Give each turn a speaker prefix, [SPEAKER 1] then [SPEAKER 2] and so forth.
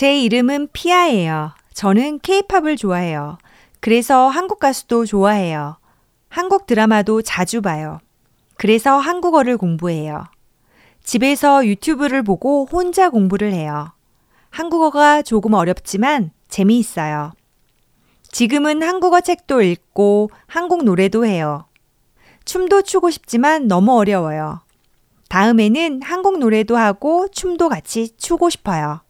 [SPEAKER 1] 제 이름은 피아예요. 저는 케이팝을 좋아해요. 그래서 한국 가수도 좋아해요. 한국 드라마도 자주 봐요. 그래서 한국어를 공부해요. 집에서 유튜브를 보고 혼자 공부를 해요. 한국어가 조금 어렵지만 재미있어요. 지금은 한국어 책도 읽고 한국 노래도 해요. 춤도 추고 싶지만 너무 어려워요. 다음에는 한국 노래도 하고 춤도 같이 추고 싶어요.